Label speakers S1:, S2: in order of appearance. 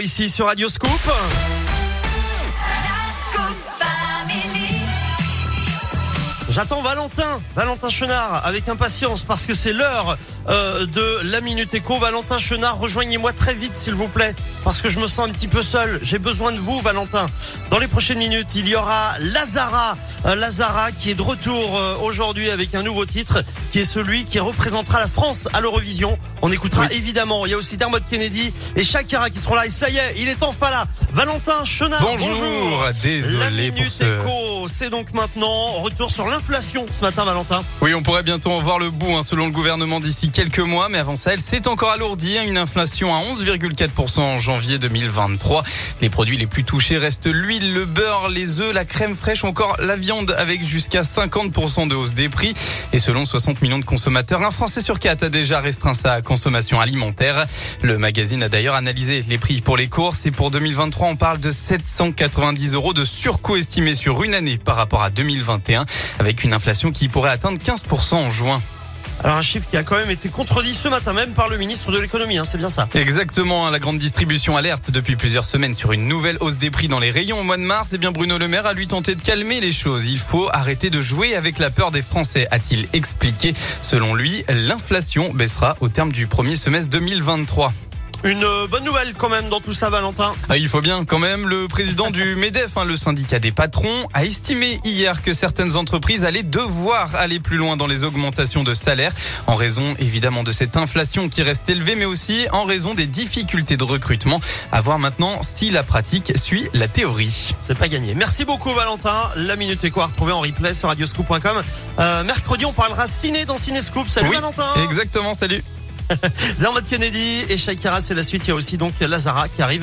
S1: ici sur Radio Scoop. J'attends Valentin, Valentin Chenard, avec impatience parce que c'est l'heure euh, de la Minute Éco. Valentin Chenard, rejoignez-moi très vite s'il vous plaît, parce que je me sens un petit peu seul. J'ai besoin de vous, Valentin. Dans les prochaines minutes, il y aura Lazara, euh, Lazara qui est de retour euh, aujourd'hui avec un nouveau titre, qui est celui qui représentera la France à l'Eurovision. On écoutera évidemment. Il y a aussi Dermot Kennedy et Shakira qui seront là. Et ça y est, il est enfin là. Valentin Chenard,
S2: bonjour. Désolé
S1: la Minute
S2: pour ce...
S1: Éco, c'est donc maintenant retour sur l'inflation ce matin, Valentin.
S2: Oui, on pourrait bientôt en voir le bout, hein, selon le gouvernement d'ici quelques mois, mais avant ça, elle s'est encore alourdie. Hein, une inflation à 11,4% en janvier 2023. Les produits les plus touchés restent l'huile, le beurre, les œufs, la crème fraîche ou encore la viande avec jusqu'à 50% de hausse des prix. Et selon 60 millions de consommateurs, un Français sur quatre a déjà restreint sa consommation alimentaire. Le magazine a d'ailleurs analysé les prix pour les courses et pour 2023, on parle de 790 euros de surcoût estimé sur une année par rapport à 2021 avec une inflation qui pourrait atteindre 15% en juin.
S1: Alors un chiffre qui a quand même été contredit ce matin même par le ministre de l'économie, hein, c'est bien ça.
S2: Exactement, hein, la grande distribution alerte depuis plusieurs semaines sur une nouvelle hausse des prix dans les rayons au mois de mars. Et bien Bruno Le Maire a lui tenté de calmer les choses. Il faut arrêter de jouer avec la peur des Français, a-t-il expliqué. Selon lui, l'inflation baissera au terme du premier semestre 2023.
S1: Une bonne nouvelle quand même dans tout ça, Valentin.
S2: Ah, il faut bien quand même. Le président du MEDEF, hein, le syndicat des patrons, a estimé hier que certaines entreprises allaient devoir aller plus loin dans les augmentations de salaire, en raison évidemment de cette inflation qui reste élevée, mais aussi en raison des difficultés de recrutement. À voir maintenant si la pratique suit la théorie.
S1: C'est pas gagné. Merci beaucoup, Valentin. La minute est quoi retrouver en replay sur radioscoop.com. Euh, mercredi, on parlera ciné dans Cinescoop. Salut,
S2: Oui,
S1: Valentin.
S2: Exactement, salut.
S1: Dermot Kennedy et Shakira, c'est la suite. Il y a aussi donc Lazara qui arrive.